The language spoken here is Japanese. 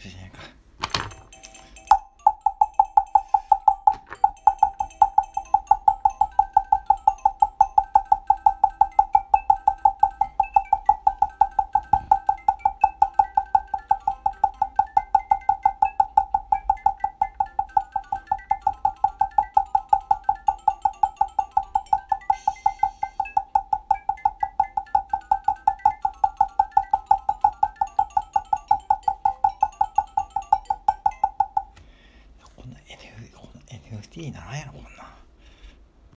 习近平说。ていいならんやろこんな